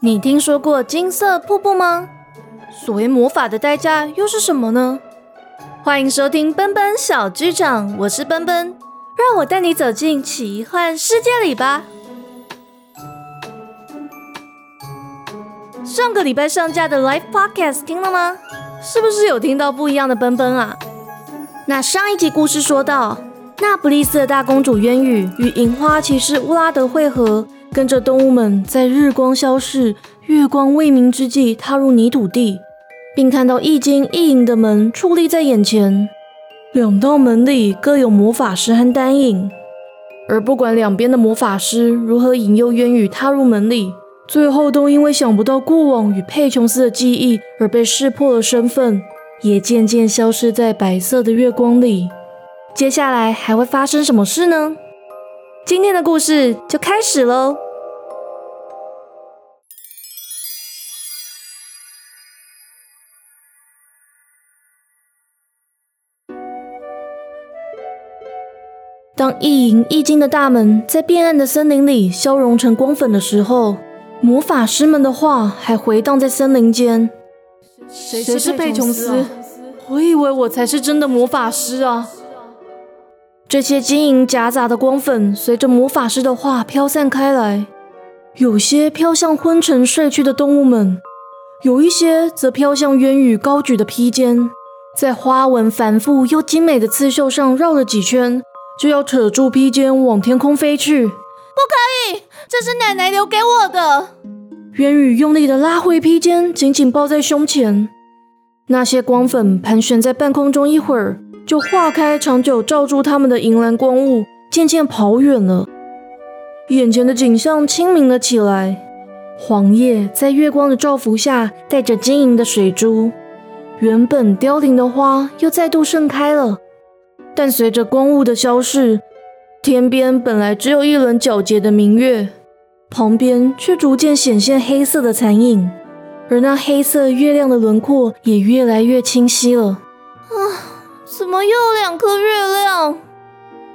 你听说过金色瀑布吗？所谓魔法的代价又是什么呢？欢迎收听奔奔小剧场，我是奔奔，让我带你走进奇幻世界里吧。上个礼拜上架的 Live Podcast 听了吗？是不是有听到不一样的奔奔啊？那上一集故事说到，那不勒斯的大公主渊羽与银花骑士乌拉德会合，跟着动物们在日光消逝、月光未明之际踏入泥土地，并看到一金一银的门矗立在眼前。两道门里各有魔法师和丹影，而不管两边的魔法师如何引诱渊羽踏入门里。最后都因为想不到过往与佩琼斯的记忆而被识破了身份，也渐渐消失在白色的月光里。接下来还会发生什么事呢？今天的故事就开始喽。当一银一金的大门在变暗的森林里消融成光粉的时候。魔法师们的话还回荡在森林间。谁是佩琼斯？我以为我才是真的魔法师啊！这些晶莹夹杂的光粉随着魔法师的话飘散开来，有些飘向昏沉睡去的动物们，有一些则飘向渊羽高举的披肩，在花纹繁复又精美的刺绣上绕了几圈，就要扯住披肩往天空飞去。不可以！这是奶奶留给我的。渊羽用力的拉回披肩，紧紧抱在胸前。那些光粉盘旋在半空中一会儿，就化开，长久罩住他们的银蓝光雾，渐渐跑远了。眼前的景象清明了起来，黄叶在月光的照拂下，带着晶莹的水珠。原本凋零的花又再度盛开了，但随着光雾的消逝，天边本来只有一轮皎洁的明月。旁边却逐渐显现黑色的残影，而那黑色月亮的轮廓也越来越清晰了。啊，怎么又两颗月亮？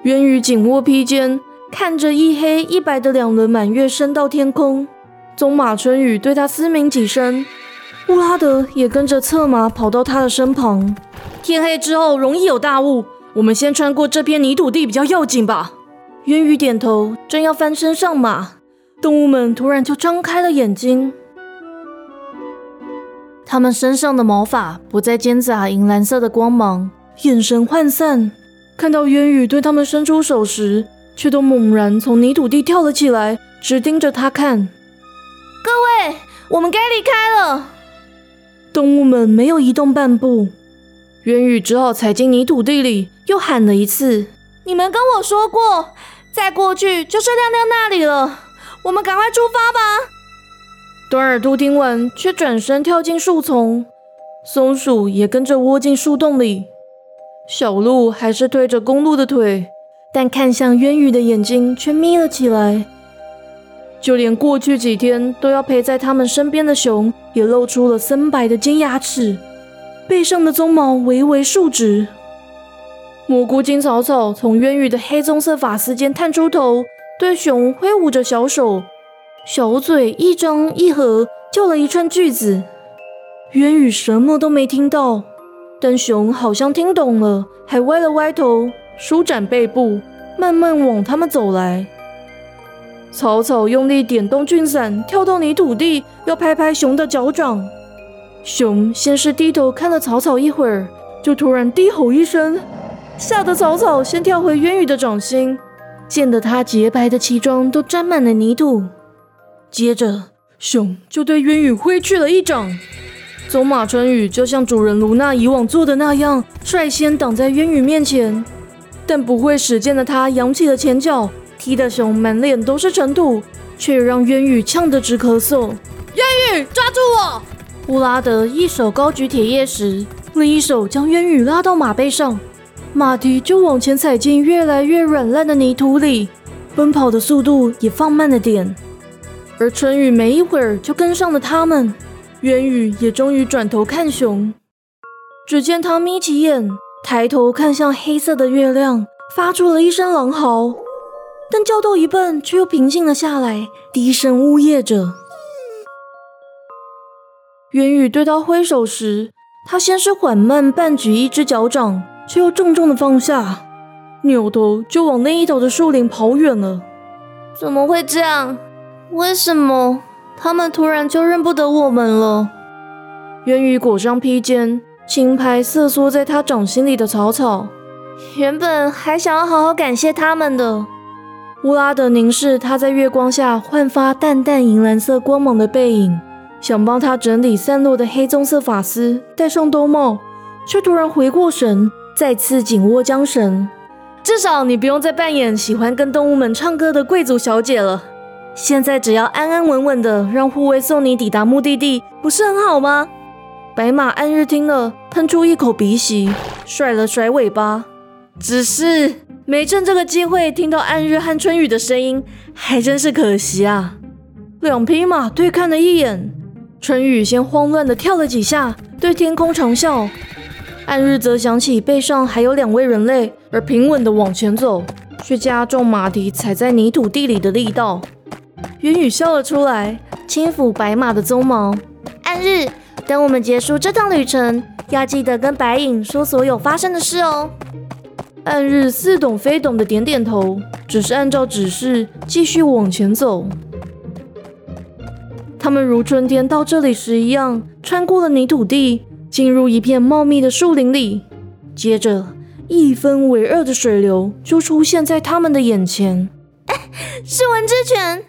渊羽紧握披肩，看着一黑一白的两轮满月升到天空。棕马春雨对他嘶鸣几声，乌拉德也跟着策马跑到他的身旁。天黑之后容易有大雾，我们先穿过这片泥土地比较要紧吧。渊羽点头，正要翻身上马。动物们突然就张开了眼睛，它们身上的毛发不再尖杂银蓝色的光芒，眼神涣散。看到渊宇对他们伸出手时，却都猛然从泥土地跳了起来，直盯着他看。各位，我们该离开了。动物们没有移动半步，渊宇只好踩进泥土地里，又喊了一次：“你们跟我说过，再过去就是亮亮那里了。”我们赶快出发吧！短耳兔听完，却转身跳进树丛，松鼠也跟着窝进树洞里。小鹿还是推着公鹿的腿，但看向渊羽的眼睛却眯了起来。就连过去几天都要陪在他们身边的熊，也露出了森白的尖牙齿，背上的鬃毛微微竖直。蘑菇金草草从渊羽的黑棕色发丝间探出头。对熊挥舞着小手，小嘴一张一合，叫了一串句子。渊羽什么都没听到，但熊好像听懂了，还歪了歪头，舒展背部，慢慢往他们走来。草草用力点动菌伞，跳到泥土地，要拍拍熊的脚掌。熊先是低头看了草草一会儿，就突然低吼一声，吓得草草先跳回渊羽的掌心。见得他洁白的旗装都沾满了泥土，接着熊就对渊羽挥去了一掌。走马春雨就像主人卢娜以往做的那样，率先挡在渊羽面前。但不会使剑的他扬起了前脚，踢得熊满脸都是尘土，却让渊羽呛得直咳嗽。渊羽，抓住我！乌拉德一手高举铁叶石，另一手将渊羽拉到马背上。马蹄就往前踩进越来越软烂的泥土里，奔跑的速度也放慢了点。而春雨没一会儿就跟上了他们，渊羽也终于转头看熊。只见他眯起眼，抬头看向黑色的月亮，发出了一声狼嚎。但叫到一半却又平静了下来，低声呜咽着。渊羽对他挥手时，他先是缓慢半举一只脚掌，却又重重的放下，扭头就往那一头的树林跑远了。怎么会这样？为什么他们突然就认不得我们了？渊羽裹上披肩，轻拍瑟缩在他掌心里的草草。原本还想要好好感谢他们的。乌拉德凝视他在月光下焕发淡淡银蓝色光芒的背影，想帮他整理散落的黑棕色发丝，戴上兜帽，却突然回过神，再次紧握缰绳。至少你不用再扮演喜欢跟动物们唱歌的贵族小姐了。现在只要安安稳稳的让护卫送你抵达目的地，不是很好吗？白马暗日听了，喷出一口鼻息，甩了甩尾巴。只是没趁这个机会听到暗日和春雨的声音，还真是可惜啊。两匹马对看了一眼，春雨先慌乱的跳了几下，对天空长啸。暗日则想起背上还有两位人类，而平稳的往前走，却加重马蹄踩在泥土地里的力道。渊羽笑了出来，轻抚白马的鬃毛。暗日，等我们结束这趟旅程，要记得跟白影说所有发生的事哦。暗日似懂非懂的点点头，只是按照指示继续往前走。他们如春天到这里时一样，穿过了泥土地。进入一片茂密的树林里，接着一分为二的水流就出现在他们的眼前。是文之泉！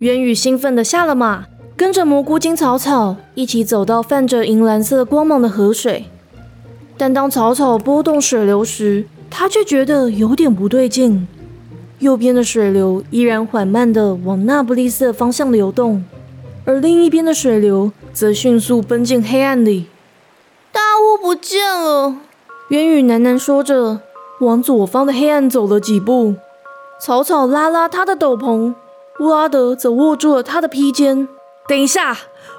渊宇兴奋地下了马，跟着蘑菇精草草一起走到泛着银蓝色光芒的河水。但当草草拨动水流时，他却觉得有点不对劲。右边的水流依然缓慢地往那不勒斯方向流动，而另一边的水流则迅速奔进黑暗里。大雾不见了，渊宇喃喃说着，往左方的黑暗走了几步。草草拉拉他的斗篷，乌拉德则握住了他的披肩。等一下，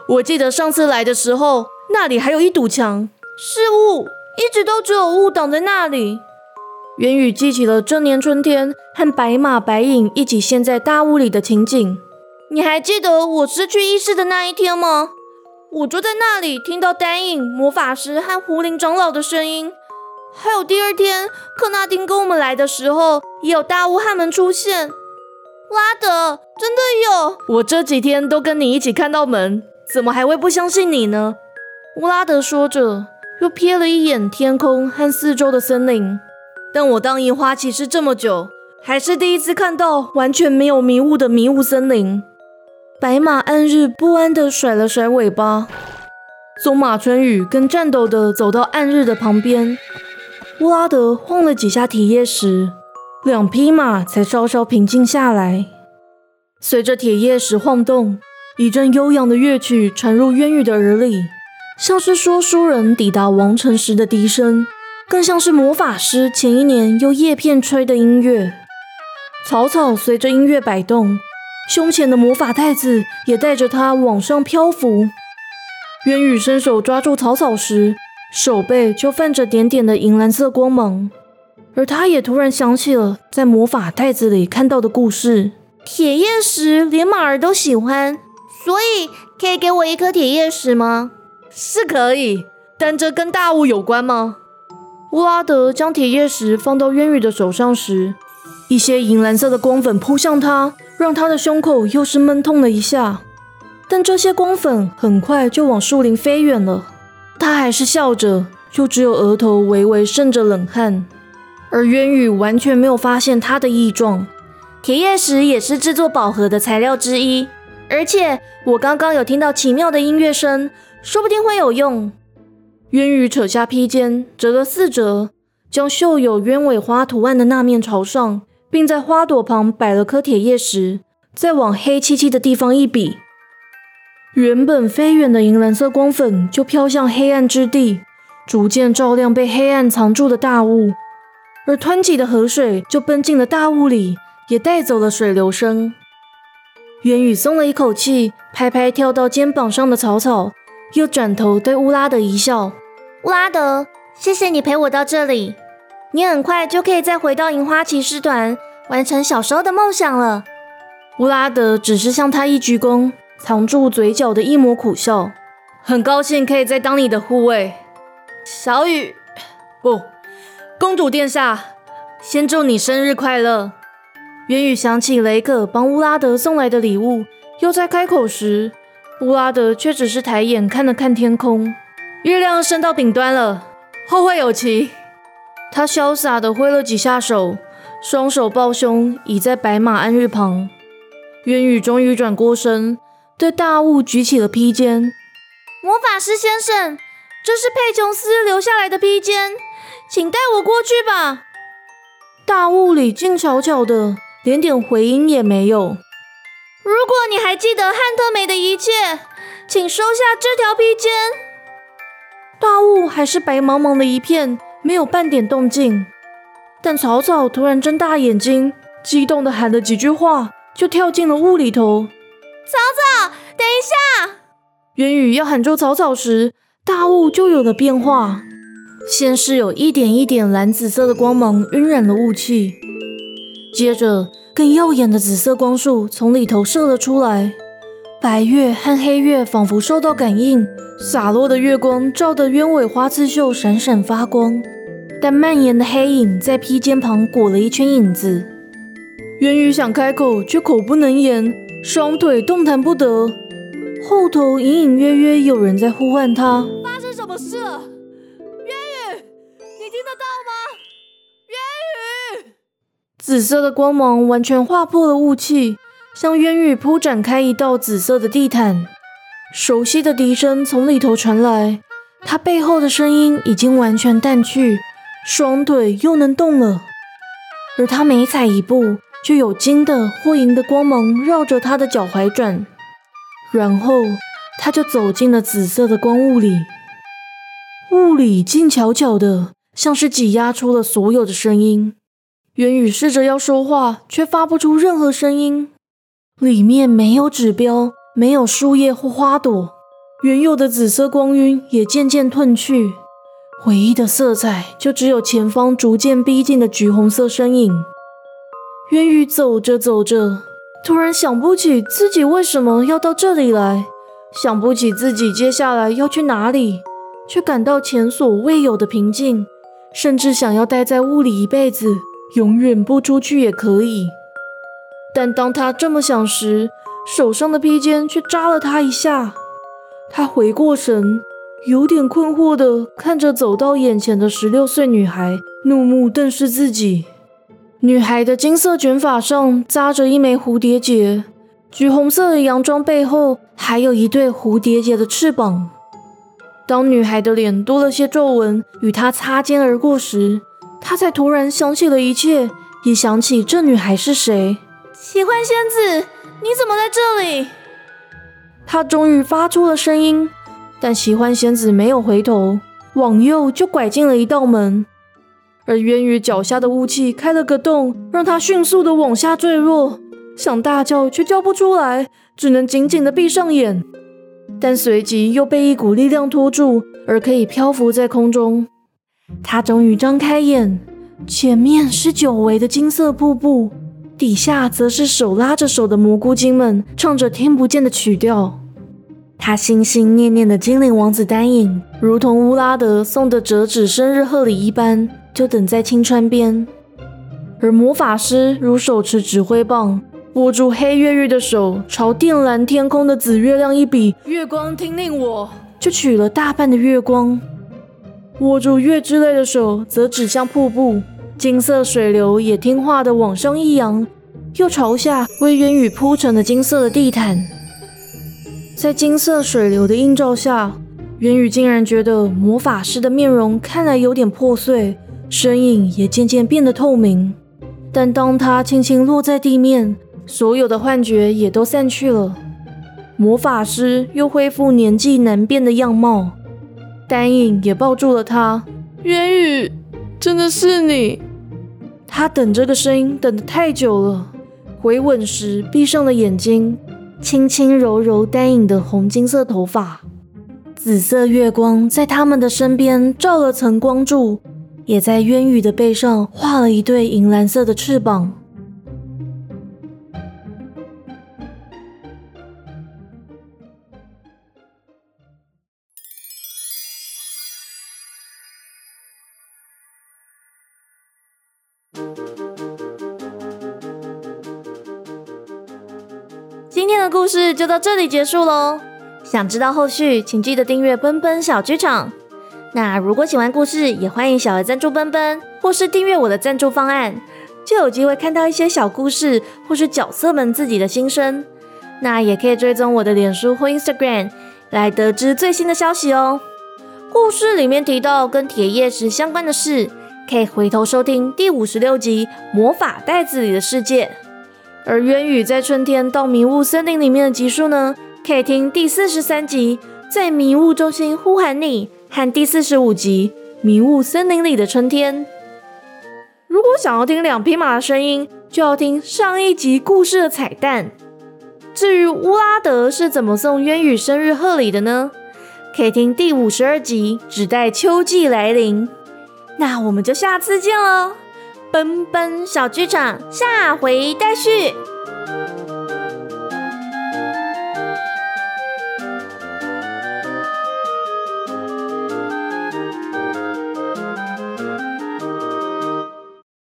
我记得上次来的时候，那里还有一堵墙，是雾，一直都只有雾挡在那里。元宇记起了这年春天和白马白影一起陷在大雾里的情景。你还记得我失去意识的那一天吗？我就在那里听到丹影魔法师和狐灵长老的声音，还有第二天克纳丁跟我们来的时候，也有大巫汉们出现。拉德，真的有！我这几天都跟你一起看到门，怎么还会不相信你呢？乌拉德说着，又瞥了一眼天空和四周的森林。但我当樱花骑士这么久，还是第一次看到完全没有迷雾的迷雾森林。白马暗日不安地甩了甩尾巴，松马春雨跟颤抖地走到暗日的旁边。乌拉德晃了几下铁叶时，两匹马才稍稍平静下来。随着铁叶石晃动，一阵悠扬的乐曲传入渊羽的耳里，像是说书人抵达王城时的笛声，更像是魔法师前一年用叶片吹的音乐。草草随着音乐摆动。胸前的魔法袋子也带着它往上漂浮。渊羽伸手抓住草草时，手背就泛着点点的银蓝色光芒。而他也突然想起了在魔法袋子里看到的故事：铁叶石连马儿都喜欢，所以可以给我一颗铁叶石吗？是可以，但这跟大雾有关吗？乌拉德将铁叶石放到渊羽的手上时，一些银蓝色的光粉扑向他。让他的胸口又是闷痛了一下，但这些光粉很快就往树林飞远了。他还是笑着，就只有额头微微渗着冷汗。而渊羽完全没有发现他的异状。铁叶石也是制作宝盒的材料之一，而且我刚刚有听到奇妙的音乐声，说不定会有用。渊羽扯下披肩，折了四折，将绣有鸢尾花图案的那面朝上。并在花朵旁摆了颗铁叶石，再往黑漆漆的地方一比，原本飞远的银蓝色光粉就飘向黑暗之地，逐渐照亮被黑暗藏住的大雾，而湍急的河水就奔进了大雾里，也带走了水流声。元宇松了一口气，拍拍跳到肩膀上的草草，又转头对乌拉德一笑：“乌拉德，谢谢你陪我到这里。”你很快就可以再回到银花骑士团，完成小时候的梦想了。乌拉德只是向他一鞠躬，藏住嘴角的一抹苦笑。很高兴可以再当你的护卫，小雨，不，公主殿下，先祝你生日快乐。元宇想起雷可帮乌拉德送来的礼物，又在开口时，乌拉德却只是抬眼看了看天空，月亮升到顶端了，后会有期。他潇洒地挥了几下手，双手抱胸，倚在白马鞍日旁。元宇终于转过身，对大雾举起了披肩。魔法师先生，这是佩琼斯留下来的披肩，请带我过去吧。大雾里静悄悄的，连点回音也没有。如果你还记得汉特梅的一切，请收下这条披肩。大雾还是白茫茫的一片，没有半点动静。但草草突然睁大眼睛，激动的喊了几句话，就跳进了雾里头。草草，等一下！元宇要喊住草草时，大雾就有了变化。先是有一点一点蓝紫色的光芒晕染了雾气，接着更耀眼的紫色光束从里头射了出来。白月和黑月仿佛受到感应，洒落的月光照得鸢尾花刺绣闪闪发光。但蔓延的黑影在披肩旁裹了一圈影子。元宇想开口，却口不能言，双腿动弹不得。后头隐隐约约有人在呼唤他。紫色的光芒完全划破了雾气，向渊宇铺展开一道紫色的地毯。熟悉的笛声从里头传来，他背后的声音已经完全淡去，双腿又能动了。而他每踩一步，就有金的或银的光芒绕着他的脚踝转。然后他就走进了紫色的光雾里，雾里静悄悄的，像是挤压出了所有的声音。元宇试着要说话，却发不出任何声音。里面没有指标，没有树叶或花朵，原有的紫色光晕也渐渐褪去，唯一的色彩就只有前方逐渐逼近的橘红色身影。元宇走着走着。突然想不起自己为什么要到这里来，想不起自己接下来要去哪里，却感到前所未有的平静，甚至想要待在屋里一辈子，永远不出去也可以。但当他这么想时，手上的披肩却扎了他一下。他回过神，有点困惑地看着走到眼前的十六岁女孩，怒目瞪视自己。女孩的金色卷发上扎着一枚蝴蝶结，橘红色的洋装背后还有一对蝴蝶结的翅膀。当女孩的脸多了些皱纹与她擦肩而过时，她才突然想起了一切，也想起这女孩是谁。奇幻仙子，你怎么在这里？他终于发出了声音，但奇幻仙子没有回头，往右就拐进了一道门。而渊羽脚下的雾气开了个洞，让他迅速的往下坠落，想大叫却叫不出来，只能紧紧的闭上眼。但随即又被一股力量拖住，而可以漂浮在空中。他终于张开眼，前面是久违的金色瀑布，底下则是手拉着手的蘑菇精们唱着听不见的曲调。他心心念念的精灵王子丹影，如同乌拉德送的折纸生日贺礼一般。就等在青川边，而魔法师如手持指挥棒，握住黑月玉的手，朝靛蓝天空的紫月亮一比，月光听令，我就取了大半的月光。握住月之泪的手则指向瀑布，金色水流也听话的往上一扬，又朝下为渊宇铺成了金色的地毯。在金色水流的映照下，渊宇竟然觉得魔法师的面容看来有点破碎。身影也渐渐变得透明，但当他轻轻落在地面，所有的幻觉也都散去了。魔法师又恢复年纪难辨的样貌，丹影也抱住了他。渊宇，真的是你！他等这个声音等得太久了。回吻时闭上了眼睛，轻轻揉揉丹影的红金色头发，紫色月光在他们的身边照了层光柱。也在渊羽的背上画了一对银蓝色的翅膀，就到这里结束喽。想知道后续，请记得订阅奔奔小剧场。那如果喜欢故事，也欢迎小额赞助奔奔，或是订阅我的赞助方案，就有机会看到一些小故事，或是角色们自己的心声。那也可以追踪我的脸书或 Instagram，来得知最新的消息哦。故事里面提到跟铁叶石相关的事，可以回头收听第五十六集《魔法袋子里的世界》。而渊羽在春天到迷雾森林里面的集数呢，可以听第四十三集《在迷雾中心呼喊你》和第四十五集《迷雾森林里的春天》。如果想要听两匹马的声音，就要听上一集故事的彩蛋。至于乌拉德是怎么送渊羽生日贺礼的呢？可以听第五十二集，只待秋季来临。那我们就下次见喽，奔奔小剧场下回待续。